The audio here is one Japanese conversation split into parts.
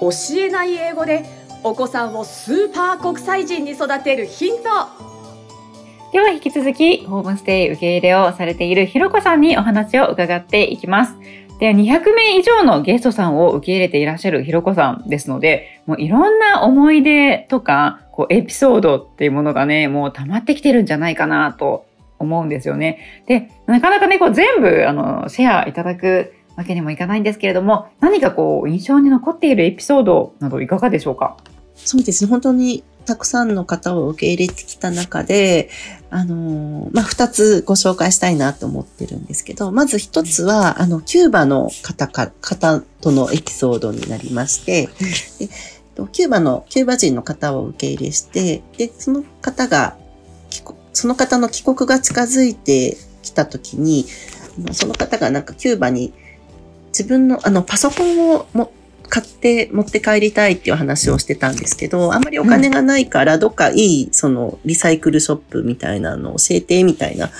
教えない英語でお子さんをスーパー国際人に育てるヒントでは引き続きホームステイ受け入れをされているひろこさんにお話を伺っていきます。で、200名以上のゲストさんを受け入れていらっしゃるひろこさんですので、もういろんな思い出とか、こうエピソードっていうものがね、もう溜まってきてるんじゃないかなと思うんですよね。で、なかなかね、こう全部、あの、シェアいただくわけにもいかないんですけれども、何かこう、印象に残っているエピソードなどいかがでしょうか？そうですね。本当にたくさんの方を受け入れてきた中で、あの、まあ、二つご紹介したいなと思ってるんですけど、まず一つは、あの、キューバの方か、方とのエピソードになりまして、でキューバの、キューバ人の方を受け入れして、で、その方が、その方の帰国が近づいてきたときに、その方がなんかキューバに自分のあのパソコンをも買って持って帰りたいっていう話をしてたんですけど、あんまりお金がないから、どっかいい、その、リサイクルショップみたいなのを教えて、みたいな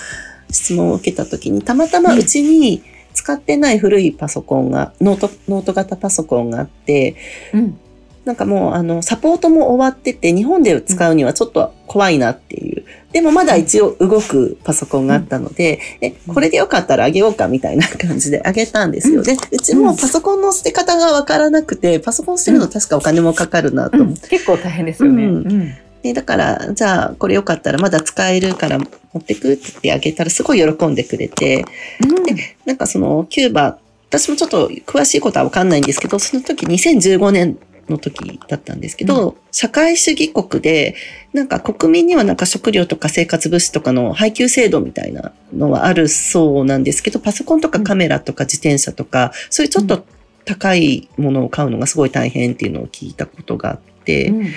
質問を受けた時に、たまたまうちに使ってない古いパソコンが、ノート、ノート型パソコンがあって、うん、なんかもう、あの、サポートも終わってて、日本で使うにはちょっと怖いなっていう。でもまだ一応動くパソコンがあったので、え、これでよかったらあげようかみたいな感じであげたんですよ。で、うちもパソコンの捨て方がわからなくて、パソコン捨てるの確かお金もかかるなと思って。結構大変ですよね。うんでだから、じゃあ、これよかったらまだ使えるから持ってくって言ってあげたらすごい喜んでくれて、うん、で、なんかその、キューバ、私もちょっと詳しいことはわかんないんですけど、その時2015年の時だったんですけど、うん、社会主義国で、なんか国民にはなんか食料とか生活物資とかの配給制度みたいなのはあるそうなんですけど、パソコンとかカメラとか自転車とか、そういうちょっと高いものを買うのがすごい大変っていうのを聞いたことがあって、うん、だ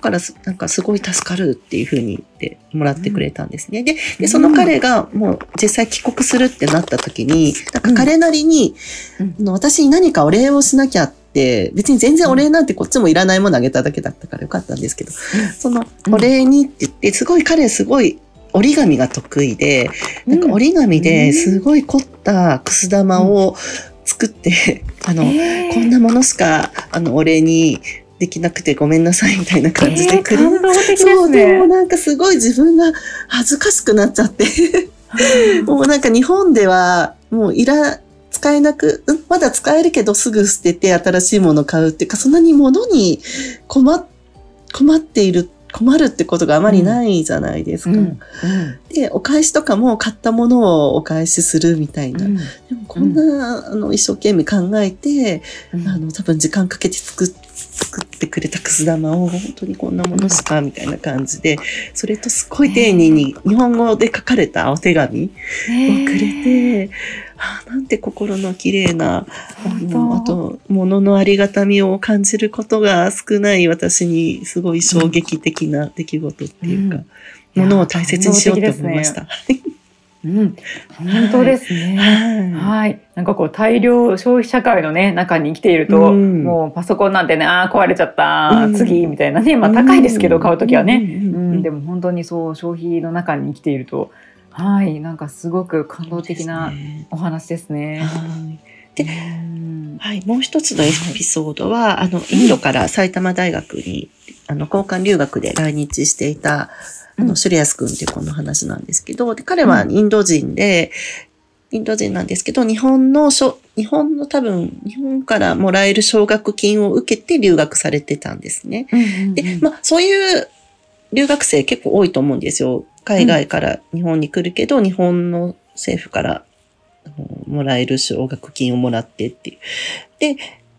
からなんかすごい助かるっていうふうに言ってもらってくれたんですね。で、でその彼がもう実際帰国するってなった時に、なんか彼なりに、うん、私に何かお礼をしなきゃって、別に全然お礼なんてこっちもいらないものあげただけだったからよかったんですけど、そのお礼にって言って、すごい彼すごい折り紙が得意で、なんか折り紙ですごい凝ったくす玉を作って、あの、こんなものしか、あの、お礼にできなくてごめんなさいみたいな感じでくれ、えー、そう、でもなんかすごい自分が恥ずかしくなっちゃってもうなんか日本ではもういら、使えなく、うん、まだ使えるけどすぐ捨てて新しいものを買うっていうか、そんなに物に困困っている、困るってことがあまりないじゃないですか。うんうん、で、お返しとかも買ったものをお返しするみたいな。でもこんな、あの、一生懸命考えて、あの、多分時間かけて作って、作ってくれたくす玉を本当にこんなものしかみたいな感じで、それとすっごい丁寧に日本語で書かれたお手紙をくれて、あなんて心の綺麗な、あの、あと、物のありがたみを感じることが少ない私にすごい衝撃的な出来事っていうか、うん、物を大切にしようって思いました。うん、本当ですね、はい。はい。なんかこう大量消費社会のね、中に生きていると、うん、もうパソコンなんてね、ああ、壊れちゃった、うん、次、みたいなね。まあ高いですけど、買うときはね、うん。でも本当にそう、消費の中に生きていると、はい。なんかすごく感動的なお話ですね。はいで、はい、もう一つのエピソードは、あの、インドから埼玉大学に、あの、交換留学で来日していた、あの、シュレアス君っていう子の話なんですけど、で、彼はインド人で、インド人なんですけど、日本の日本の多分、日本からもらえる奨学金を受けて留学されてたんですね。で、まあ、そういう留学生結構多いと思うんですよ。海外から日本に来るけど、日本の政府からもらえる奨学金をもらってっていう。で、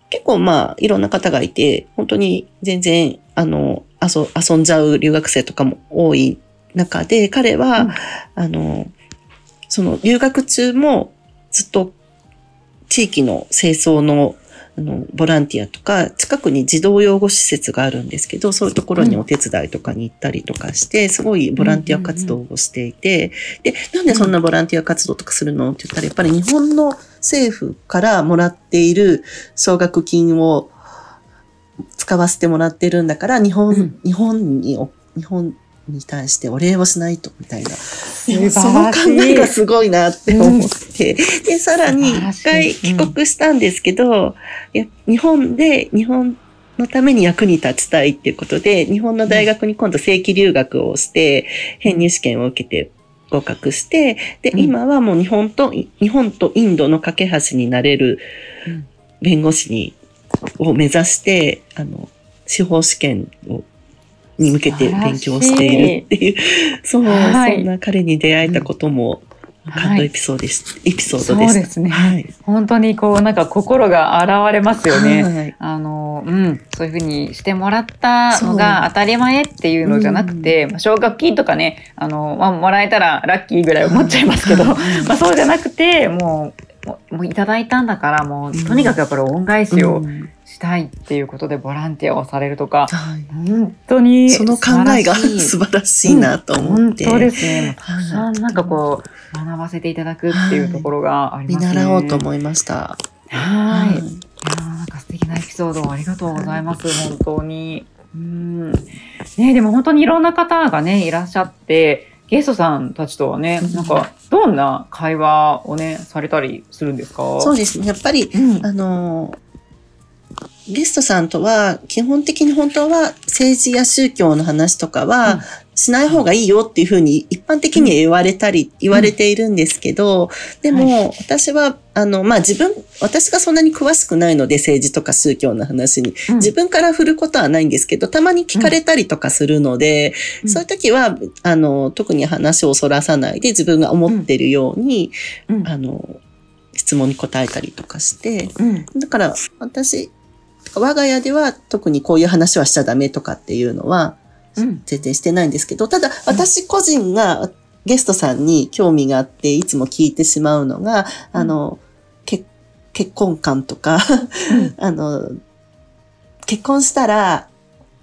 結構まあ、いろんな方がいて、本当に全然、あの、遊遊んじゃう留学生とかも多い中で、彼は、うん、あの、その留学中もずっと地域の清掃のあの、ボランティアとか、近くに児童養護施設があるんですけど、そういうところにお手伝いとかに行ったりとかして、すごいボランティア活動をしていて、で、なんでそんなボランティア活動とかするのって言ったら、やっぱり日本の政府からもらっている奨学金を使わせてもらってるんだから、日本、うん、日本に、日本に対してお礼をしないと、みたいな。その考えがすごいなって思って。うん、で、さらに一回帰国したんですけど、日本で、日本のために役に立ちたいっていうことで、日本の大学に今度正規留学をして、編入試験を受けて合格して、で、うん。今はもう日本と、日本とインドの架け橋になれるうん。弁護士に、を目指して、あの、司法試験を、に向けて勉強しているっていう、そう、はいそんな彼に出会えたことも、感動エピソードでした。エピソードでした。そうですねはい。本当にこうなんか心が現れますよね。はいあの、うん、そういうふうにしてもらったのが当たり前っていうのじゃなくて、まあ奨学金とかね、あの、まあ、もらえたらラッキーぐらい思っちゃいますけど、まあそうじゃなくて、もう、もういただいたんだから、もう、とにかくやっぱり恩返しをうんしたいっていうことでボランティアをされるとか、はい本当にその考えが素晴らしい なと思って。本当ですね。たくさんなんかこう、学ばせていただくっていうところがあり見ますね。習おうと思いました。はい。いやーなんか素敵なエピソードをありがとうございます、本当に。うん。ねでも本当にいろんな方がね、いらっしゃって、ゲストさんたちとはね、うんなんか、どんな会話をね、されたりするんですか？そうですね。やっぱり、うん。あの、ゲストさんとは、基本的に本当は政治や宗教の話とかうんは、しない方がいいよっていうふうに一般的には言われたり、言われているんですけど、でも、私は、あの、まあ、自分、私がそんなに詳しくないので、政治とか宗教の話に、うん。自分から振ることはないんですけど、たまに聞かれたりとかするので、うん。そういう時は、あの、特に話をそらさないで自分が思ってるように、うん。あの、質問に答えたりとかして、うん。だから私、我が家では特にこういう話はしちゃダメとかっていうのはうん。全然してないんですけど、ただ私個人がゲストさんに興味があっていつも聞いてしまうのが、あの、結結婚観とか、あの、結婚したら、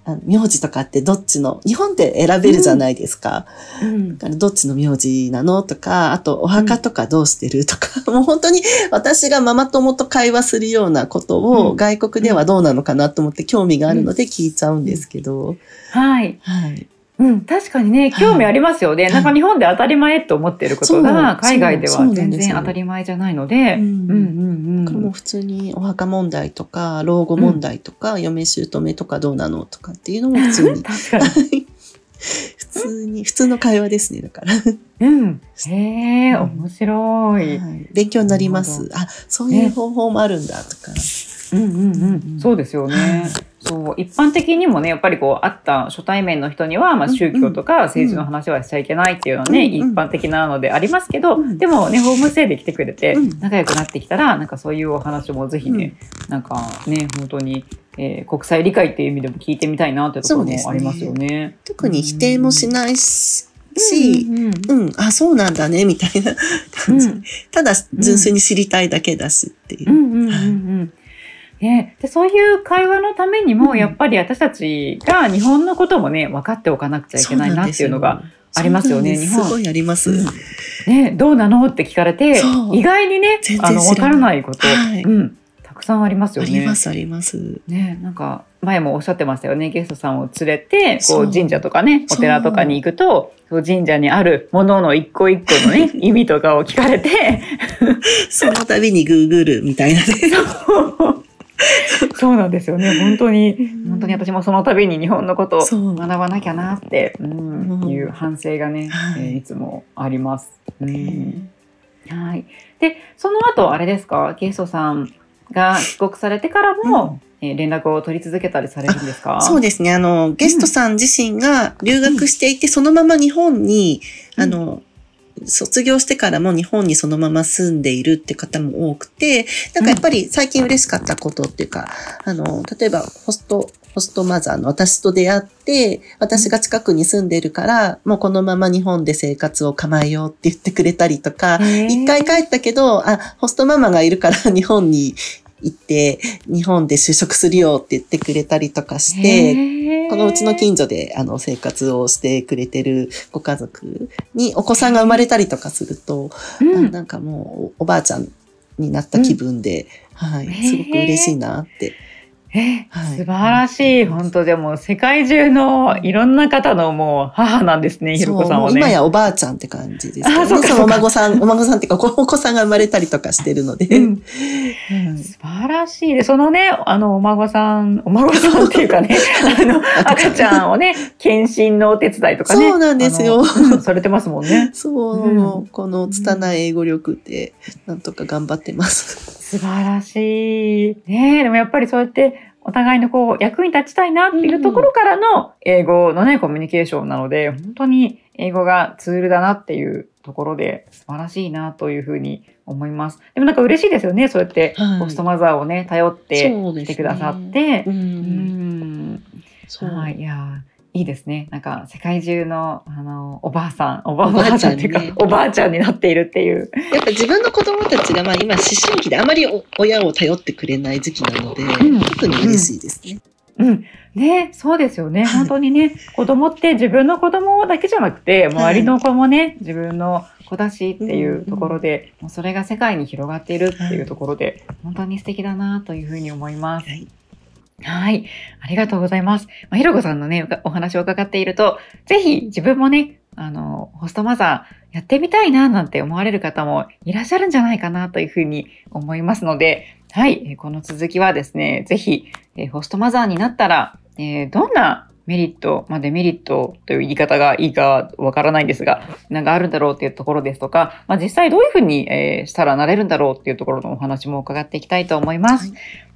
あの名字とかってどっちの、日本で選べるじゃないですか。うん。だからどっちの名字なのとか、あとお墓とかどうしてるとか、もう本当に私がママ友と会話するようなことうんを外国ではどうなのかなと思って興味があるので聞いちゃうんですけど、はい。はい。うん、確かにね、興味ありますよね。はいなんか日本で当たり前と思っていることが、海外では全然当たり前じゃないので、うんう普通にお墓問題とか、老後問題とか、嫁姑とかどうなのとかっていうのも普通に、確かに。普通に、普通の会話ですね、だから。うん。へえ、うん面白い。はい勉強になります。あ、そういう方法もあるんだとか。うんうんうん。そうですよね。そう、一般的にもね、やっぱりこう、会った初対面の人には、まあうん宗教とか政治の話はしちゃいけないっていうのはね、一般的なのでありますけど、うん。でもね、ホームステイで来てくれてうん、仲良くなってきたら、なんかそういうお話もぜひね、なんかね、本当に、えー国際理解っていう意味でも聞いてみたいなってところもありますよね。特に否定もしないし、うんあ、そうなんだね、みたいな感じ。うん。ただ、純粋に知りたいだけだしっていうね、でそういう会話のためにも、うん。やっぱり私たちが日本のこともね分かっておかなくちゃいけないなっていうのがありますよね日本。すすごいあります。うん。ね、どうなのって聞かれて意外にねあの分からないこと、はい。うん、たくさんありますよね。あります、あります。ね、なんか前もおっしゃってましたよね。ゲストさんを連れてこそう。う神社とかねお寺とかに行くとそう神社にあるものの一個一個のね 意味とかを聞かれて。その度にグーグルみたいなね。そう なんですよね。本当に。本当に私もその度に日本のことをそう。学ばなきゃなって、うんうん。いう反省がね、はい。えーいつもあります。うん。はい、でその後あれですか？ゲストさんが帰国されてからも、えー連絡を取り続けたりされるんですか？そうですね。あの、ゲストさん自身が留学していて、そのまま日本に、うん。あの、卒業してからも日本にそのまま住んでいるって方も多くて、なんかやっぱり最近嬉しかったことっていうか、あの、例えばホスト、ホストマザーの私と出会って、私が近くに住んでるから、もうこのまま日本で生活を構えようって言ってくれたりとか、一回帰ったけど、あ、ホストママがいるから日本に行って、日本で就職するよって言ってくれたりとかして、このうちの近所であの生活をしてくれてるご家族にお子さんが生まれたりとかすると、うんあなんかもうおばあちゃんになった気分で、はい、へーすごく嬉しいなって。え、はい素晴らしい。本当でも世界中のいろんな方のもう母なんですね、ひろこさんはね。う今やおばあちゃんって感じですけどね。あそうかそのお孫さん、お孫さんっていうか、お子さんが生まれたりとかしてるので。うんはい素晴らしいで、そのね、あの、お孫さん、お孫さんっていうかね、あの、赤ちゃんをね、検診のお手伝いとかね。そうなんですよされてますもんね。そう、うんこの拙い英語力で、なんとか頑張ってます。素晴らしい。ねえでもやっぱりそうやって、お互いのこう、役に立ちたいなっていうところからの英語のね、コミュニケーションなので、本当に英語がツールだなっていうところで、素晴らしいなというふうに思います。でもなんか嬉しいですよね、そうやって、はいホストマザーをね、頼って来てくださって、う。うんん。そう。はい、いやーいいですね。なんか世界中のあのおばあさん、おばあちゃんっていうか、おばあちゃんになっているっていう。やっぱ自分の子供たちが、まあ今思春期であまりお親を頼ってくれない時期なので、ん特に嬉しいですね。うん、ね、そうですよね。はい本当にね、子供って自分の子供だけじゃなくて、周りの子もね、自分の子だしっていうところで、もうそれが世界に広がっているっていうところで、本当に素敵だなというふうに思います。はい。はい。ありがとうございます。まあ、ひろこさんのね、お話を伺っていると、ぜひ自分もね、あの、ホストマザーやってみたいななんて思われる方もいらっしゃるんじゃないかなというふうに思いますので、はい。この続きはですね、ぜひ、えホストマザーになったら、えーどんなメリット、まあ、デメリットという言い方がいいかわからないんですが、なんかあるんだろうっていうところですとか、まあ、実際どういうふうに、えーしたらなれるんだろうっていうところのお話も伺っていきたいと思います。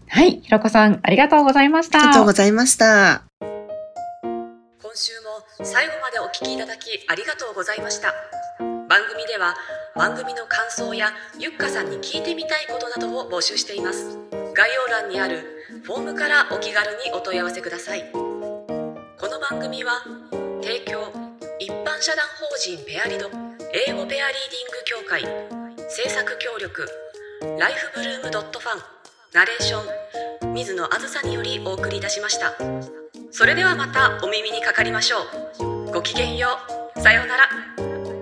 はい。ひろこさん、ありがとうございました。ありがとうございました。今週も最後までお聞きいただきありがとうございました番組では番組の感想やゆっかさんに聞いてみたいことなどを募集しています概要欄にあるフォームからお気軽にお問い合わせくださいこの番組は提供一般社団法人ペアリド英語ペアリーディング協会制作協力ライフブルームドットファンナレーション水野あずさによりお送りいたしました。それではまたお耳にかかりましょう。ごきげんよう。さようなら。